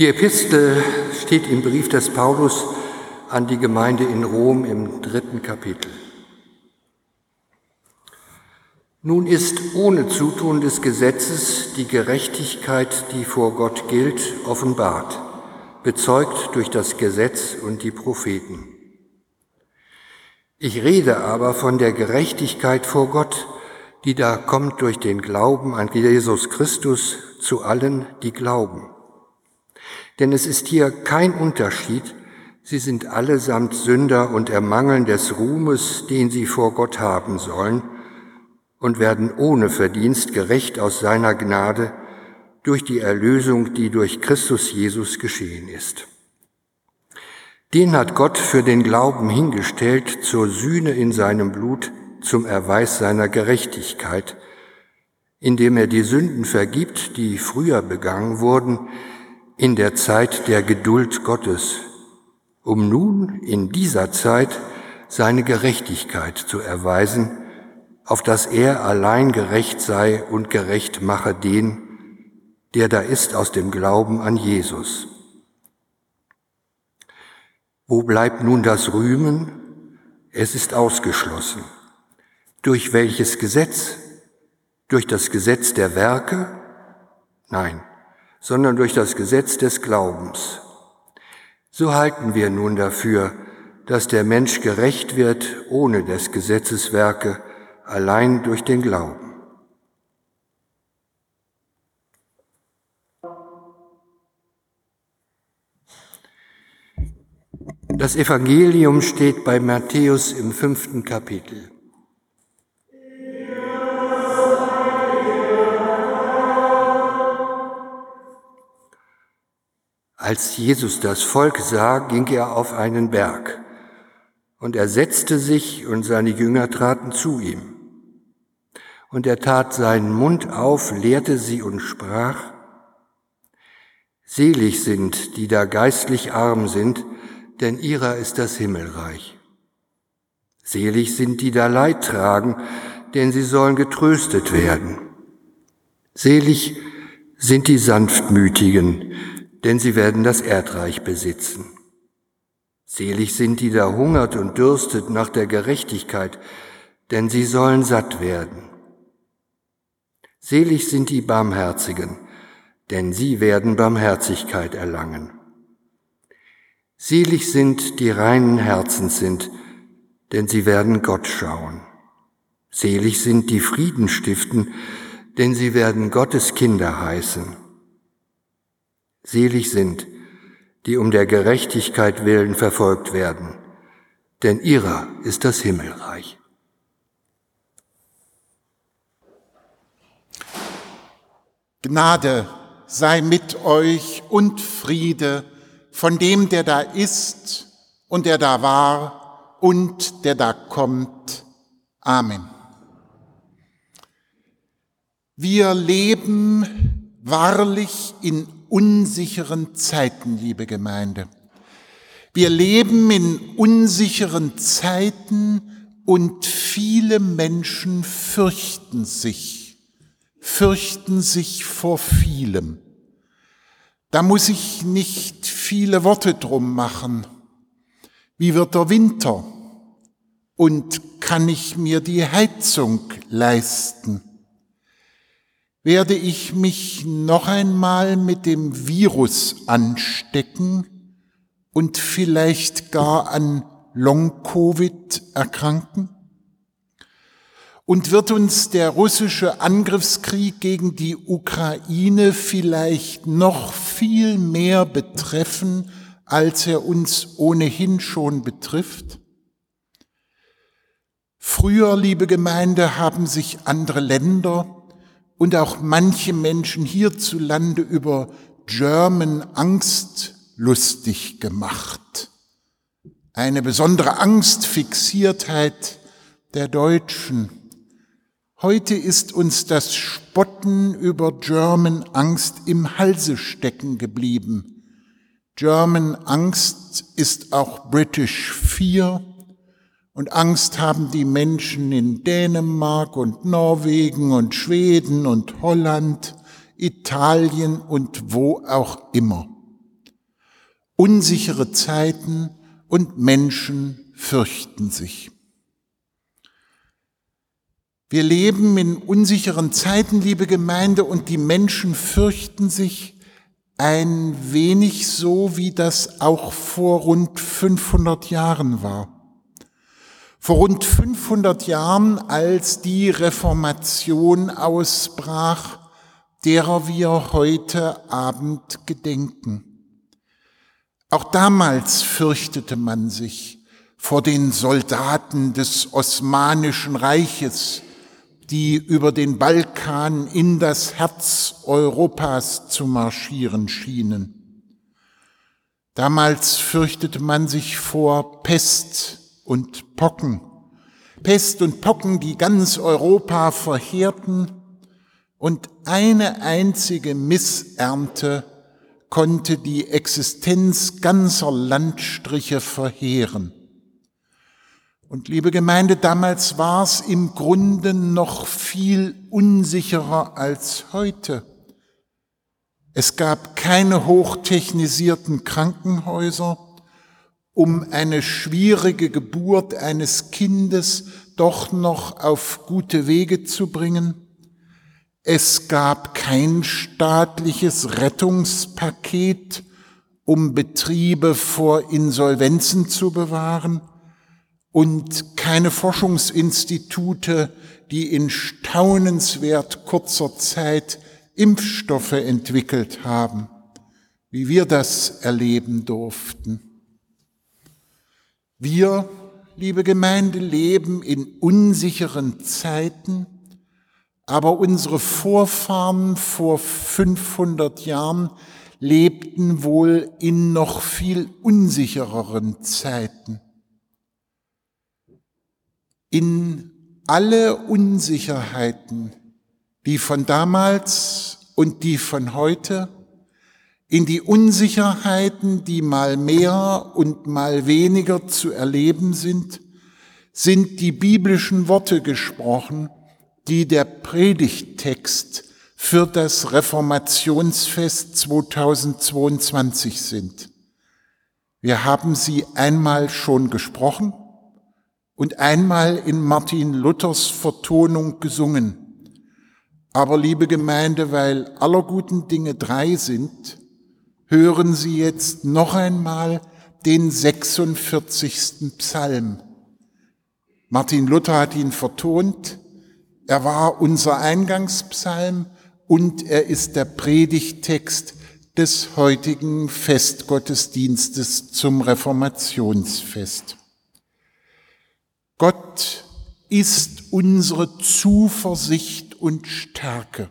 Die Epistel steht im Brief des Paulus an die Gemeinde in Rom im dritten Kapitel. Nun ist ohne Zutun des Gesetzes die Gerechtigkeit, die vor Gott gilt, offenbart, bezeugt durch das Gesetz und die Propheten. Ich rede aber von der Gerechtigkeit vor Gott, die da kommt durch den Glauben an Jesus Christus zu allen, die glauben. Denn es ist hier kein Unterschied, sie sind allesamt Sünder und ermangeln des Ruhmes, den sie vor Gott haben sollen, und werden ohne Verdienst gerecht aus seiner Gnade durch die Erlösung, die durch Christus Jesus geschehen ist. Den hat Gott für den Glauben hingestellt zur Sühne in seinem Blut, zum Erweis seiner Gerechtigkeit, indem er die Sünden vergibt, die früher begangen wurden, in der Zeit der Geduld Gottes, um nun in dieser Zeit seine Gerechtigkeit zu erweisen, auf dass er allein gerecht sei und gerecht mache den, der da ist aus dem Glauben an Jesus. Wo bleibt nun das Rühmen? Es ist ausgeschlossen. Durch welches Gesetz? Durch das Gesetz der Werke? Nein, sondern durch das Gesetz des Glaubens. So halten wir nun dafür, dass der Mensch gerecht wird ohne des Gesetzes Werke, allein durch den Glauben. Das Evangelium steht bei Matthäus im fünften Kapitel. Als Jesus das Volk sah, ging er auf einen Berg, und er setzte sich, und seine Jünger traten zu ihm. Und er tat seinen Mund auf, lehrte sie und sprach, Selig sind, die da geistlich arm sind, denn ihrer ist das Himmelreich. Selig sind die da Leid tragen, denn sie sollen getröstet werden. Selig sind die Sanftmütigen, denn sie werden das Erdreich besitzen. Selig sind die da hungert und dürstet nach der Gerechtigkeit, denn sie sollen satt werden. Selig sind die Barmherzigen, denn sie werden Barmherzigkeit erlangen. Selig sind die reinen Herzens sind, denn sie werden Gott schauen. Selig sind die Frieden stiften, denn sie werden Gottes Kinder heißen. Selig sind, die um der Gerechtigkeit willen verfolgt werden, denn ihrer ist das Himmelreich. Gnade sei mit euch und Friede von dem, der da ist und der da war und der da kommt. Amen. Wir leben wahrlich in unsicheren Zeiten, liebe Gemeinde. Wir leben in unsicheren Zeiten und viele Menschen fürchten sich, fürchten sich vor vielem. Da muss ich nicht viele Worte drum machen. Wie wird der Winter? Und kann ich mir die Heizung leisten? Werde ich mich noch einmal mit dem Virus anstecken und vielleicht gar an Long-Covid erkranken? Und wird uns der russische Angriffskrieg gegen die Ukraine vielleicht noch viel mehr betreffen, als er uns ohnehin schon betrifft? Früher, liebe Gemeinde, haben sich andere Länder und auch manche Menschen hierzulande über German Angst lustig gemacht. Eine besondere Angstfixiertheit der Deutschen Heute ist uns das Spotten über German Angst im Halse stecken geblieben. German Angst ist auch British Fear und Angst haben die Menschen in Dänemark und Norwegen und Schweden und Holland, Italien und wo auch immer. Unsichere Zeiten und Menschen fürchten sich. Wir leben in unsicheren Zeiten, liebe Gemeinde, und die Menschen fürchten sich ein wenig so, wie das auch vor rund 500 Jahren war. Vor rund 500 Jahren, als die Reformation ausbrach, derer wir heute Abend gedenken. Auch damals fürchtete man sich vor den Soldaten des Osmanischen Reiches, die über den Balkan in das Herz Europas zu marschieren schienen. Damals fürchtete man sich vor Pest und Pocken. Pest und Pocken, die ganz Europa verheerten und eine einzige Missernte konnte die Existenz ganzer Landstriche verheeren. Und liebe Gemeinde, damals war es im Grunde noch viel unsicherer als heute. Es gab keine hochtechnisierten Krankenhäuser, um eine schwierige Geburt eines Kindes doch noch auf gute Wege zu bringen. Es gab kein staatliches Rettungspaket, um Betriebe vor Insolvenzen zu bewahren und keine Forschungsinstitute, die in staunenswert kurzer Zeit Impfstoffe entwickelt haben, wie wir das erleben durften. Wir, liebe Gemeinde, leben in unsicheren Zeiten, aber unsere Vorfahren vor 500 Jahren lebten wohl in noch viel unsichereren Zeiten. In alle Unsicherheiten, die von damals und die von heute, in die Unsicherheiten, die mal mehr und mal weniger zu erleben sind, sind die biblischen Worte gesprochen, die der Predigttext für das Reformationsfest 2022 sind. Wir haben sie einmal schon gesprochen und einmal in Martin Luthers Vertonung gesungen. Aber liebe Gemeinde, weil aller guten Dinge drei sind, hören Sie jetzt noch einmal den 46. Psalm. Martin Luther hat ihn vertont. Er war unser Eingangspsalm und er ist der Predigtext des heutigen Festgottesdienstes zum Reformationsfest. Gott ist unsere Zuversicht und Stärke,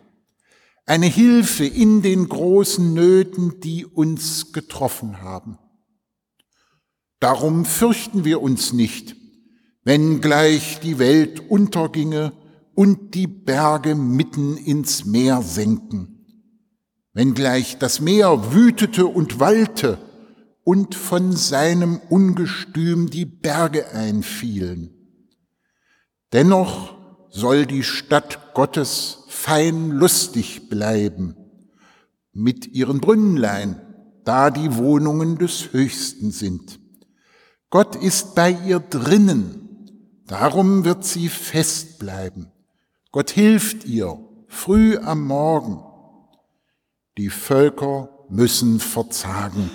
eine Hilfe in den großen Nöten, die uns getroffen haben. Darum fürchten wir uns nicht, wenn gleich die Welt unterginge und die Berge mitten ins Meer senken, wenn gleich das Meer wütete und wallte und von seinem Ungestüm die Berge einfielen. Dennoch soll die Stadt Gottes fein lustig bleiben mit ihren Brünnlein, da die Wohnungen des Höchsten sind. Gott ist bei ihr drinnen, darum wird sie fest bleiben. Gott hilft ihr früh am Morgen. Die Völker müssen verzagen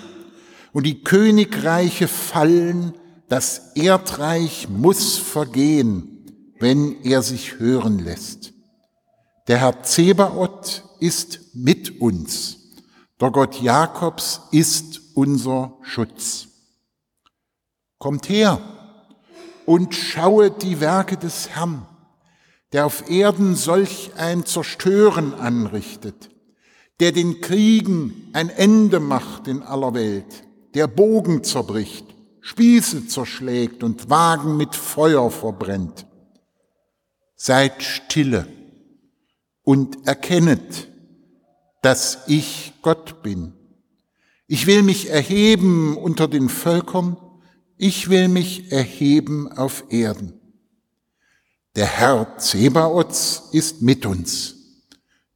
und die Königreiche fallen, das Erdreich muss vergehen wenn er sich hören lässt. Der Herr Zebaoth ist mit uns. Der Gott Jakobs ist unser Schutz. Kommt her und schauet die Werke des Herrn, der auf Erden solch ein Zerstören anrichtet, der den Kriegen ein Ende macht in aller Welt, der Bogen zerbricht, Spieße zerschlägt und Wagen mit Feuer verbrennt Seid stille und erkennet, dass ich Gott bin. Ich will mich erheben unter den Völkern, ich will mich erheben auf Erden. Der Herr Zebaoths ist mit uns.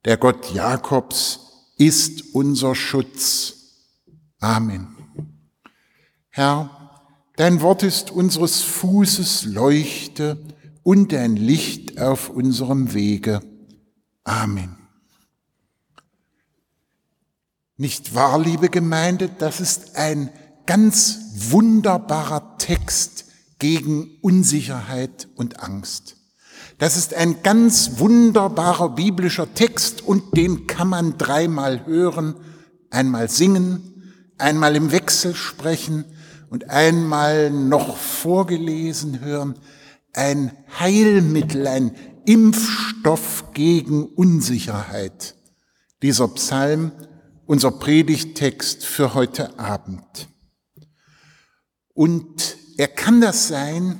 Der Gott Jakobs ist unser Schutz. Amen. Herr, dein Wort ist unseres Fußes Leuchte und dein Licht auf unserem Wege. Amen. Nicht wahr, liebe Gemeinde, das ist ein ganz wunderbarer Text gegen Unsicherheit und Angst. Das ist ein ganz wunderbarer biblischer Text und den kann man dreimal hören, einmal singen, einmal im Wechsel sprechen und einmal noch vorgelesen hören. Ein Heilmittel, ein Impfstoff gegen Unsicherheit. Dieser Psalm, unser Predigttext für heute Abend. Und er kann das sein,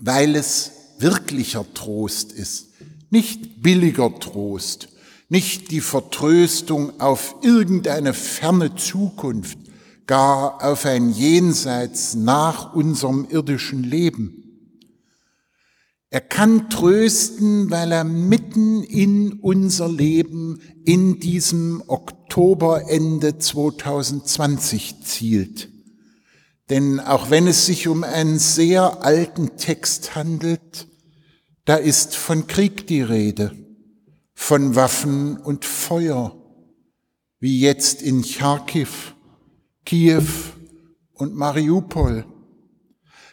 weil es wirklicher Trost ist, nicht billiger Trost, nicht die Vertröstung auf irgendeine ferne Zukunft, gar auf ein Jenseits nach unserem irdischen Leben. Er kann trösten, weil er mitten in unser Leben in diesem Oktoberende 2020 zielt. Denn auch wenn es sich um einen sehr alten Text handelt, da ist von Krieg die Rede, von Waffen und Feuer, wie jetzt in Charkiw, Kiew und Mariupol.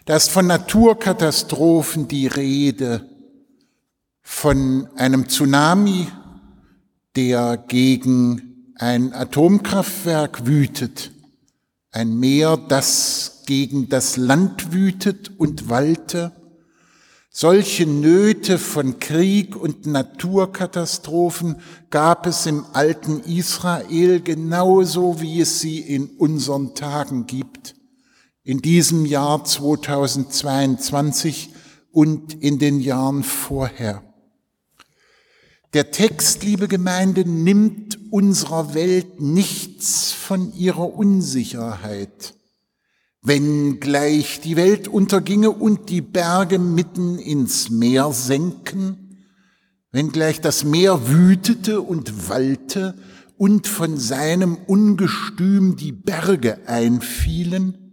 Da ist von Naturkatastrophen die Rede, von einem Tsunami, der gegen ein Atomkraftwerk wütet, ein Meer, das gegen das Land wütet und walte, solche Nöte von Krieg und Naturkatastrophen gab es im alten Israel genauso, wie es sie in unseren Tagen gibt. In diesem Jahr 2022 und in den Jahren vorher. Der Text, liebe Gemeinde, nimmt unserer Welt nichts von ihrer Unsicherheit wenn gleich die Welt unterginge und die Berge mitten ins Meer senken, wenn gleich das Meer wütete und wallte und von seinem Ungestüm die Berge einfielen,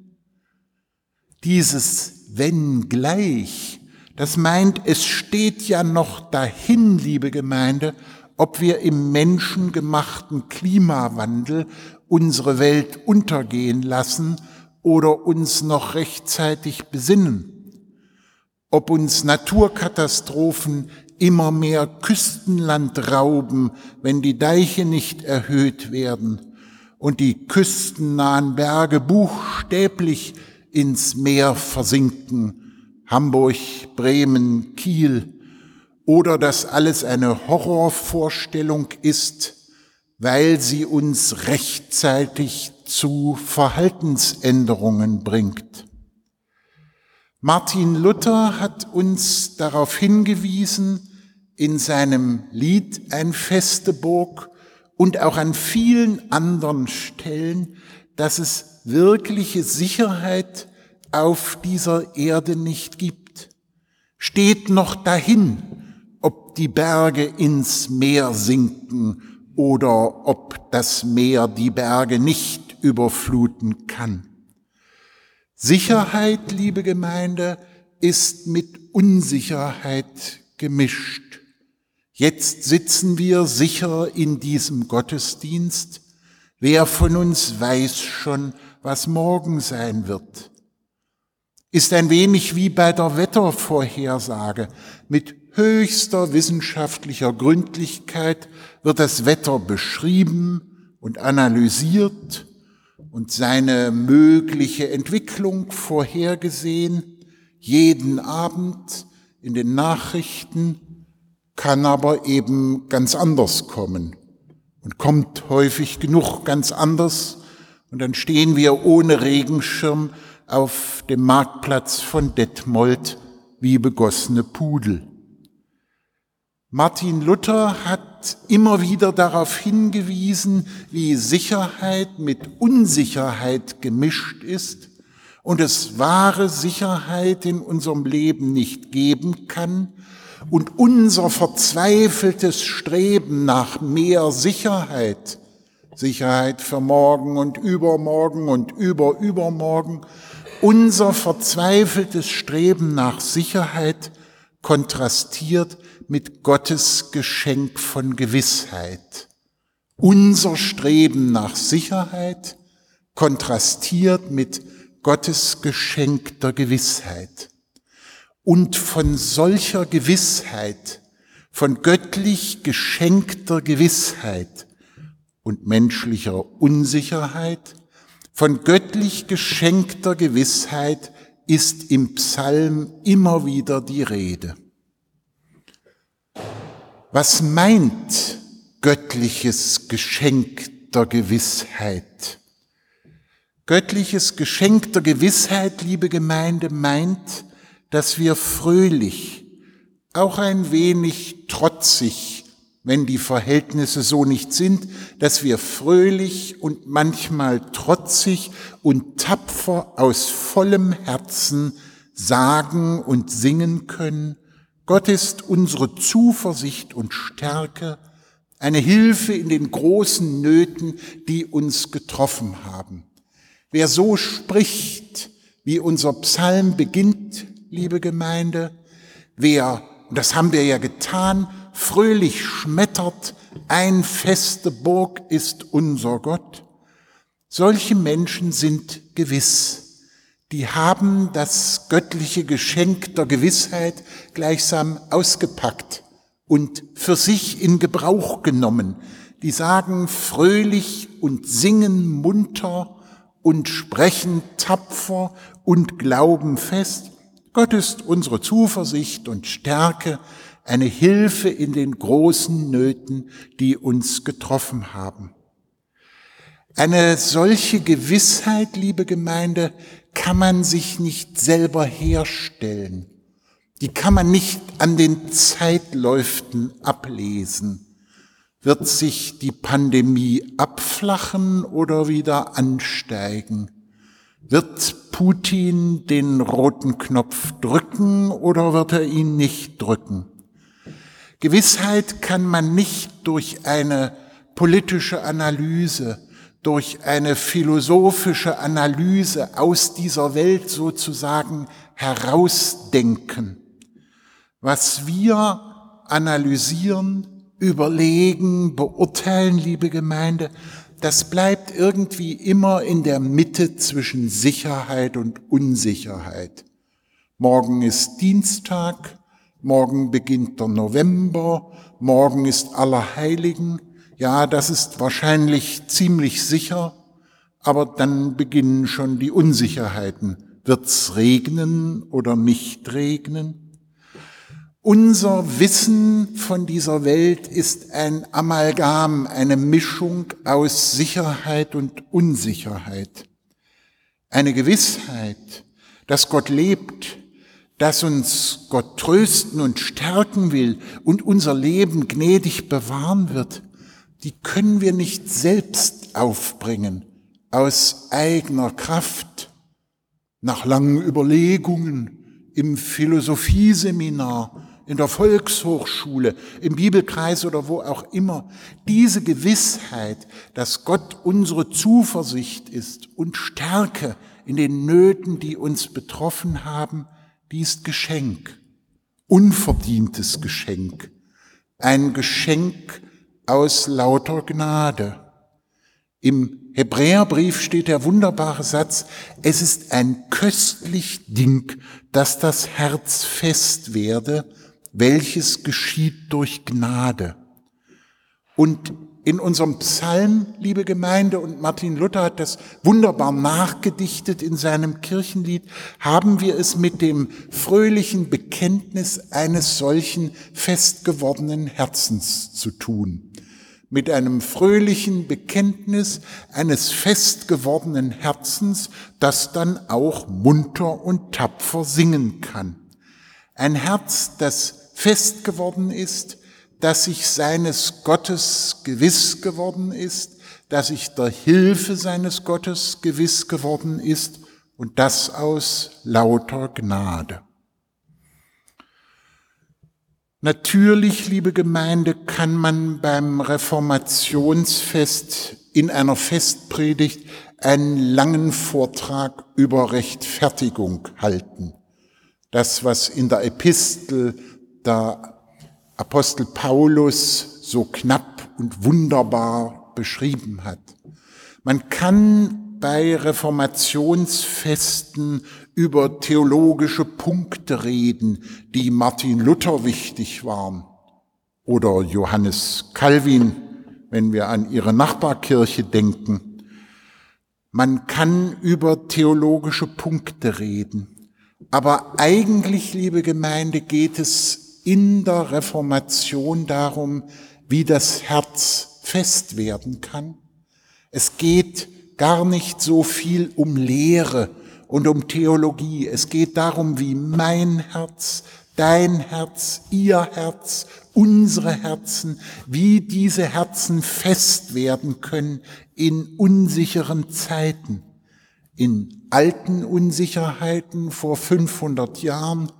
dieses wenn gleich, das meint, es steht ja noch dahin, liebe Gemeinde, ob wir im menschengemachten Klimawandel unsere Welt untergehen lassen oder uns noch rechtzeitig besinnen, ob uns Naturkatastrophen immer mehr Küstenland rauben, wenn die Deiche nicht erhöht werden und die küstennahen Berge buchstäblich ins Meer versinken, Hamburg, Bremen, Kiel, oder dass alles eine Horrorvorstellung ist, weil sie uns rechtzeitig zu Verhaltensänderungen bringt. Martin Luther hat uns darauf hingewiesen in seinem Lied Ein feste Burg und auch an vielen anderen Stellen, dass es wirkliche Sicherheit auf dieser Erde nicht gibt. Steht noch dahin, ob die Berge ins Meer sinken oder ob das Meer die Berge nicht überfluten kann. Sicherheit, liebe Gemeinde, ist mit Unsicherheit gemischt. Jetzt sitzen wir sicher in diesem Gottesdienst. Wer von uns weiß schon, was morgen sein wird? Ist ein wenig wie bei der Wettervorhersage. Mit höchster wissenschaftlicher Gründlichkeit wird das Wetter beschrieben und analysiert und seine mögliche Entwicklung vorhergesehen, jeden Abend in den Nachrichten, kann aber eben ganz anders kommen und kommt häufig genug ganz anders und dann stehen wir ohne Regenschirm auf dem Marktplatz von Detmold wie begossene Pudel. Martin Luther hat immer wieder darauf hingewiesen, wie Sicherheit mit Unsicherheit gemischt ist und es wahre Sicherheit in unserem Leben nicht geben kann und unser verzweifeltes Streben nach mehr Sicherheit Sicherheit für morgen und übermorgen und überübermorgen. Unser verzweifeltes Streben nach Sicherheit kontrastiert mit Gottes Geschenk von Gewissheit. Unser Streben nach Sicherheit kontrastiert mit Gottes Geschenk der Gewissheit. Und von solcher Gewissheit, von göttlich geschenkter Gewissheit und menschlicher Unsicherheit, von göttlich geschenkter Gewissheit ist im Psalm immer wieder die Rede. Was meint göttliches Geschenk der Gewissheit? Göttliches Geschenk der Gewissheit, liebe Gemeinde, meint, dass wir fröhlich, auch ein wenig trotzig, wenn die Verhältnisse so nicht sind, dass wir fröhlich und manchmal trotzig und tapfer aus vollem Herzen sagen und singen können, Gott ist unsere Zuversicht und Stärke, eine Hilfe in den großen Nöten, die uns getroffen haben. Wer so spricht, wie unser Psalm beginnt, liebe Gemeinde, wer, und das haben wir ja getan, fröhlich schmettert, ein feste Burg ist unser Gott, solche Menschen sind gewiss. Die haben das göttliche Geschenk der Gewissheit gleichsam ausgepackt und für sich in Gebrauch genommen. Die sagen fröhlich und singen munter und sprechen tapfer und glauben fest, Gott ist unsere Zuversicht und Stärke, eine Hilfe in den großen Nöten, die uns getroffen haben. Eine solche Gewissheit, liebe Gemeinde, kann man sich nicht selber herstellen. Die kann man nicht an den Zeitläuften ablesen. Wird sich die Pandemie abflachen oder wieder ansteigen? Wird Putin den roten Knopf drücken oder wird er ihn nicht drücken? Gewissheit kann man nicht durch eine politische Analyse, durch eine philosophische Analyse aus dieser Welt sozusagen herausdenken. Was wir analysieren, überlegen, beurteilen, liebe Gemeinde, das bleibt irgendwie immer in der Mitte zwischen Sicherheit und Unsicherheit. Morgen ist Dienstag, morgen beginnt der November, morgen ist Allerheiligen, ja, das ist wahrscheinlich ziemlich sicher, aber dann beginnen schon die Unsicherheiten. Wird's regnen oder nicht regnen? Unser Wissen von dieser Welt ist ein Amalgam, eine Mischung aus Sicherheit und Unsicherheit. Eine Gewissheit, dass Gott lebt, dass uns Gott trösten und stärken will und unser Leben gnädig bewahren wird, die können wir nicht selbst aufbringen aus eigener Kraft, nach langen Überlegungen im Philosophieseminar, in der Volkshochschule, im Bibelkreis oder wo auch immer. Diese Gewissheit, dass Gott unsere Zuversicht ist und Stärke in den Nöten, die uns betroffen haben, die ist Geschenk, unverdientes Geschenk, ein Geschenk aus lauter Gnade. Im Hebräerbrief steht der wunderbare Satz, es ist ein köstlich Ding, dass das Herz fest werde, welches geschieht durch Gnade. Und in unserem Psalm, liebe Gemeinde, und Martin Luther hat das wunderbar nachgedichtet in seinem Kirchenlied, haben wir es mit dem fröhlichen Bekenntnis eines solchen festgewordenen Herzens zu tun. Mit einem fröhlichen Bekenntnis eines festgewordenen Herzens, das dann auch munter und tapfer singen kann. Ein Herz, das fest geworden ist, dass sich seines Gottes gewiss geworden ist, dass sich der Hilfe seines Gottes gewiss geworden ist und das aus lauter Gnade. Natürlich, liebe Gemeinde, kann man beim Reformationsfest in einer Festpredigt einen langen Vortrag über Rechtfertigung halten. Das, was in der Epistel der Apostel Paulus so knapp und wunderbar beschrieben hat. Man kann bei Reformationsfesten über theologische Punkte reden, die Martin Luther wichtig waren oder Johannes Calvin, wenn wir an ihre Nachbarkirche denken. Man kann über theologische Punkte reden. Aber eigentlich, liebe Gemeinde, geht es in der Reformation darum, wie das Herz fest werden kann. Es geht gar nicht so viel um Lehre und um Theologie. Es geht darum, wie mein Herz, dein Herz, ihr Herz, unsere Herzen, wie diese Herzen fest werden können in unsicheren Zeiten, in alten Unsicherheiten vor 500 Jahren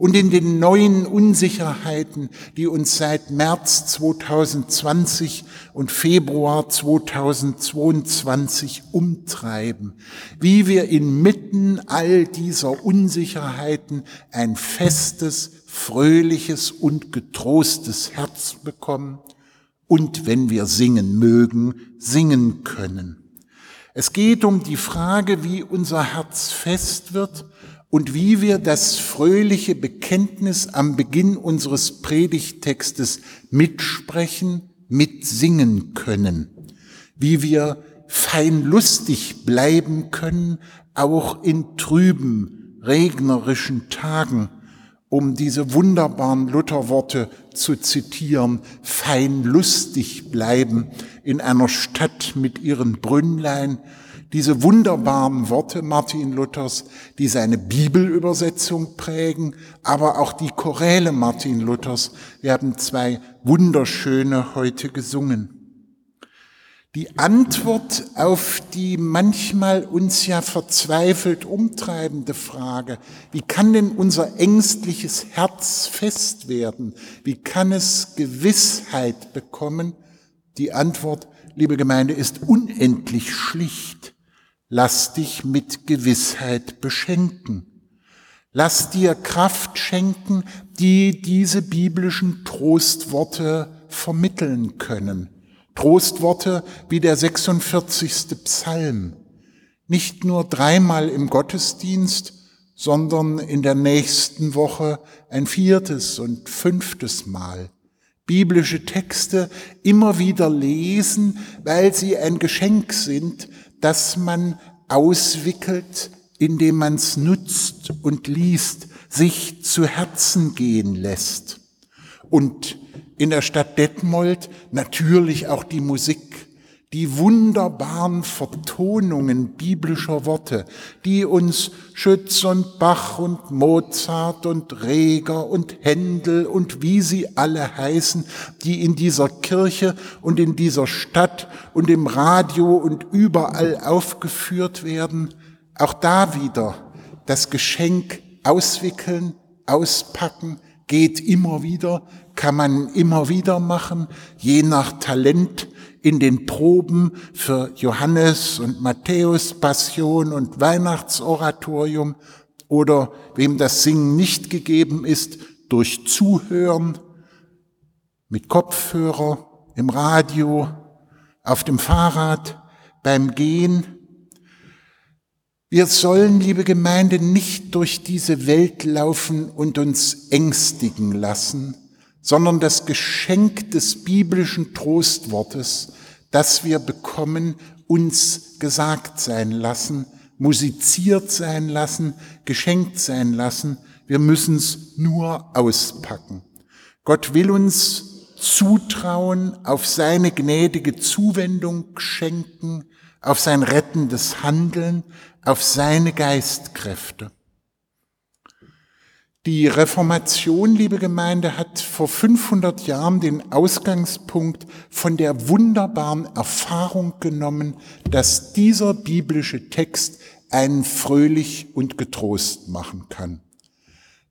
und in den neuen Unsicherheiten, die uns seit März 2020 und Februar 2022 umtreiben, wie wir inmitten all dieser Unsicherheiten ein festes, fröhliches und getrostes Herz bekommen und wenn wir singen mögen, singen können. Es geht um die Frage, wie unser Herz fest wird und wie wir das fröhliche Bekenntnis am Beginn unseres Predigttextes mitsprechen, mitsingen können, wie wir fein lustig bleiben können, auch in trüben, regnerischen Tagen, um diese wunderbaren Lutherworte zu zitieren, fein lustig bleiben in einer Stadt mit ihren Brünnlein, diese wunderbaren Worte Martin Luthers, die seine Bibelübersetzung prägen, aber auch die Choräle Martin Luthers. Wir haben zwei wunderschöne heute gesungen. Die Antwort auf die manchmal uns ja verzweifelt umtreibende Frage, wie kann denn unser ängstliches Herz fest werden? Wie kann es Gewissheit bekommen? Die Antwort, liebe Gemeinde, ist unendlich schlicht. Lass dich mit Gewissheit beschenken. Lass dir Kraft schenken, die diese biblischen Trostworte vermitteln können. Trostworte wie der 46. Psalm. Nicht nur dreimal im Gottesdienst, sondern in der nächsten Woche ein viertes und fünftes Mal. Biblische Texte immer wieder lesen, weil sie ein Geschenk sind, das man auswickelt, indem man es nutzt und liest, sich zu Herzen gehen lässt. Und in der Stadt Detmold natürlich auch die Musik die wunderbaren Vertonungen biblischer Worte, die uns Schütz und Bach und Mozart und Reger und Händel und wie sie alle heißen, die in dieser Kirche und in dieser Stadt und im Radio und überall aufgeführt werden, auch da wieder das Geschenk auswickeln, auspacken, geht immer wieder, kann man immer wieder machen, je nach Talent, in den Proben für Johannes und Matthäus Passion und Weihnachtsoratorium oder wem das Singen nicht gegeben ist, durch Zuhören, mit Kopfhörer, im Radio, auf dem Fahrrad, beim Gehen. Wir sollen, liebe Gemeinde, nicht durch diese Welt laufen und uns ängstigen lassen, sondern das Geschenk des biblischen Trostwortes, das wir bekommen, uns gesagt sein lassen, musiziert sein lassen, geschenkt sein lassen. Wir müssen es nur auspacken. Gott will uns zutrauen, auf seine gnädige Zuwendung schenken, auf sein rettendes Handeln, auf seine Geistkräfte. Die Reformation, liebe Gemeinde, hat vor 500 Jahren den Ausgangspunkt von der wunderbaren Erfahrung genommen, dass dieser biblische Text einen fröhlich und getrost machen kann.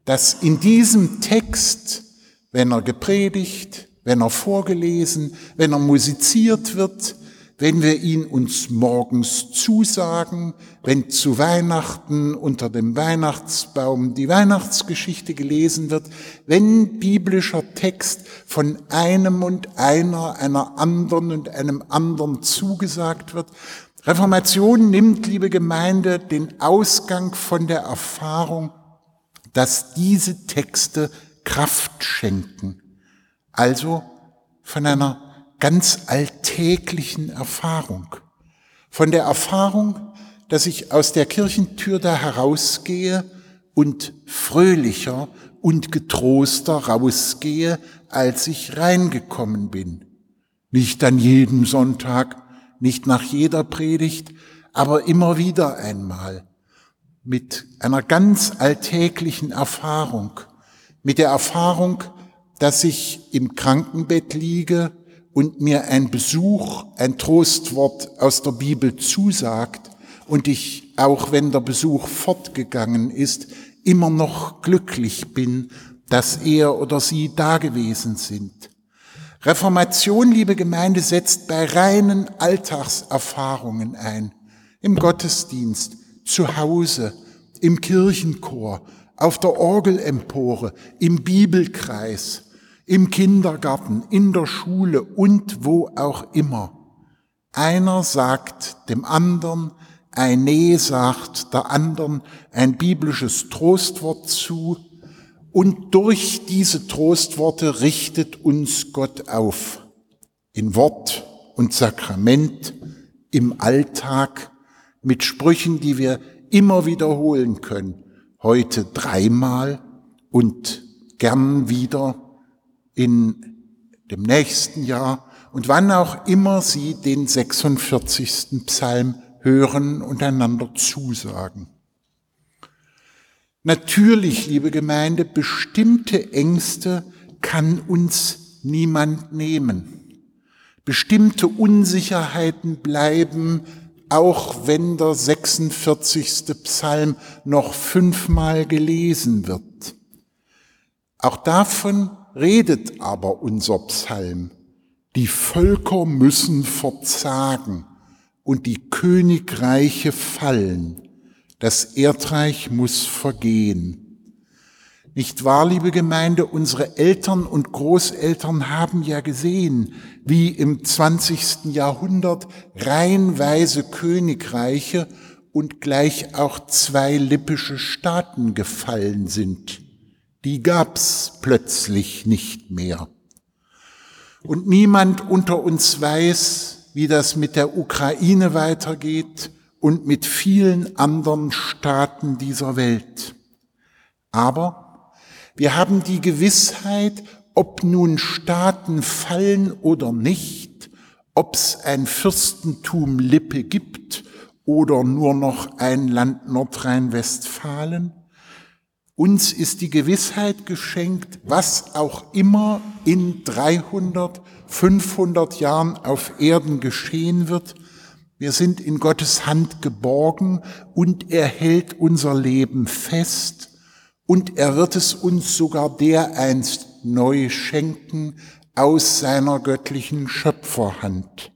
Dass in diesem Text, wenn er gepredigt, wenn er vorgelesen, wenn er musiziert wird, wenn wir ihn uns morgens zusagen, wenn zu Weihnachten unter dem Weihnachtsbaum die Weihnachtsgeschichte gelesen wird, wenn biblischer Text von einem und einer, einer anderen und einem anderen zugesagt wird. Reformation nimmt, liebe Gemeinde, den Ausgang von der Erfahrung, dass diese Texte Kraft schenken, also von einer ganz alltäglichen Erfahrung. Von der Erfahrung, dass ich aus der Kirchentür da herausgehe und fröhlicher und getroster rausgehe, als ich reingekommen bin. Nicht an jedem Sonntag, nicht nach jeder Predigt, aber immer wieder einmal mit einer ganz alltäglichen Erfahrung, mit der Erfahrung, dass ich im Krankenbett liege und mir ein Besuch, ein Trostwort aus der Bibel zusagt und ich, auch wenn der Besuch fortgegangen ist, immer noch glücklich bin, dass er oder sie da gewesen sind. Reformation, liebe Gemeinde, setzt bei reinen Alltagserfahrungen ein. Im Gottesdienst, zu Hause, im Kirchenchor, auf der Orgelempore, im Bibelkreis im Kindergarten, in der Schule und wo auch immer. Einer sagt dem anderen, ein Nee sagt der anderen ein biblisches Trostwort zu und durch diese Trostworte richtet uns Gott auf. In Wort und Sakrament, im Alltag, mit Sprüchen, die wir immer wiederholen können. Heute dreimal und gern wieder in dem nächsten Jahr und wann auch immer Sie den 46. Psalm hören und einander zusagen. Natürlich, liebe Gemeinde, bestimmte Ängste kann uns niemand nehmen. Bestimmte Unsicherheiten bleiben, auch wenn der 46. Psalm noch fünfmal gelesen wird. Auch davon redet aber unser Psalm. Die Völker müssen verzagen und die Königreiche fallen. Das Erdreich muss vergehen. Nicht wahr, liebe Gemeinde, unsere Eltern und Großeltern haben ja gesehen, wie im 20. Jahrhundert reihenweise Königreiche und gleich auch zwei lippische Staaten gefallen sind die gab's plötzlich nicht mehr. Und niemand unter uns weiß, wie das mit der Ukraine weitergeht und mit vielen anderen Staaten dieser Welt. Aber wir haben die Gewissheit, ob nun Staaten fallen oder nicht, ob's ein Fürstentum Lippe gibt oder nur noch ein Land Nordrhein-Westfalen, uns ist die Gewissheit geschenkt, was auch immer in 300, 500 Jahren auf Erden geschehen wird. Wir sind in Gottes Hand geborgen und er hält unser Leben fest und er wird es uns sogar dereinst neu schenken aus seiner göttlichen Schöpferhand.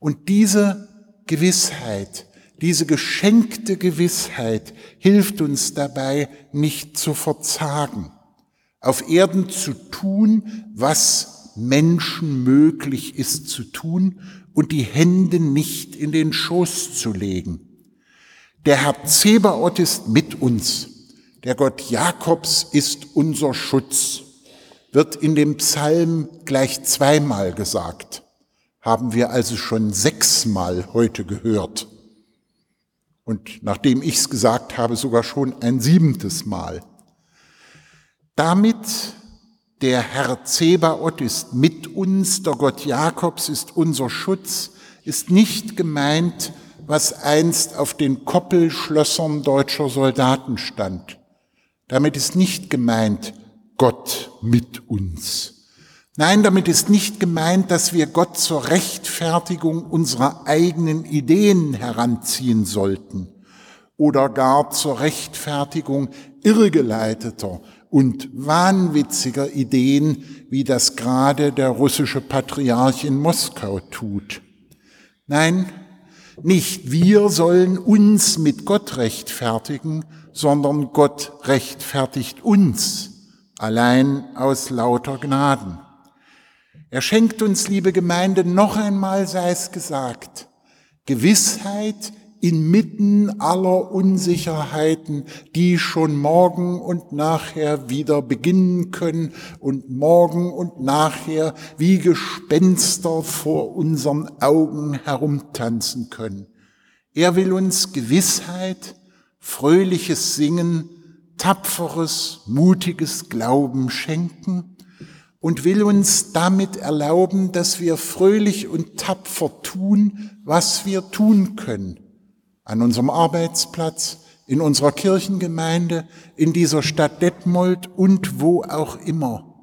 Und diese Gewissheit, diese geschenkte Gewissheit hilft uns dabei, nicht zu verzagen, auf Erden zu tun, was Menschen möglich ist zu tun und die Hände nicht in den Schoß zu legen. Der Herr Zebaoth ist mit uns. Der Gott Jakobs ist unser Schutz. Wird in dem Psalm gleich zweimal gesagt. Haben wir also schon sechsmal heute gehört und nachdem ich es gesagt habe, sogar schon ein siebentes Mal. Damit der Herr Zebaoth ist mit uns, der Gott Jakobs ist unser Schutz, ist nicht gemeint, was einst auf den Koppelschlössern deutscher Soldaten stand. Damit ist nicht gemeint Gott mit uns. Nein, damit ist nicht gemeint, dass wir Gott zur Rechtfertigung unserer eigenen Ideen heranziehen sollten oder gar zur Rechtfertigung irrgeleiteter und wahnwitziger Ideen, wie das gerade der russische Patriarch in Moskau tut. Nein, nicht wir sollen uns mit Gott rechtfertigen, sondern Gott rechtfertigt uns allein aus lauter Gnaden. Er schenkt uns, liebe Gemeinde, noch einmal sei es gesagt, Gewissheit inmitten aller Unsicherheiten, die schon morgen und nachher wieder beginnen können und morgen und nachher wie Gespenster vor unseren Augen herumtanzen können. Er will uns Gewissheit, fröhliches Singen, tapferes, mutiges Glauben schenken und will uns damit erlauben, dass wir fröhlich und tapfer tun, was wir tun können an unserem Arbeitsplatz, in unserer Kirchengemeinde, in dieser Stadt Detmold und wo auch immer.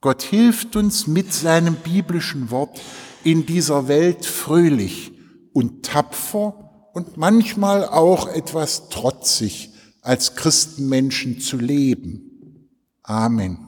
Gott hilft uns mit seinem biblischen Wort in dieser Welt fröhlich und tapfer und manchmal auch etwas trotzig als Christenmenschen zu leben. Amen.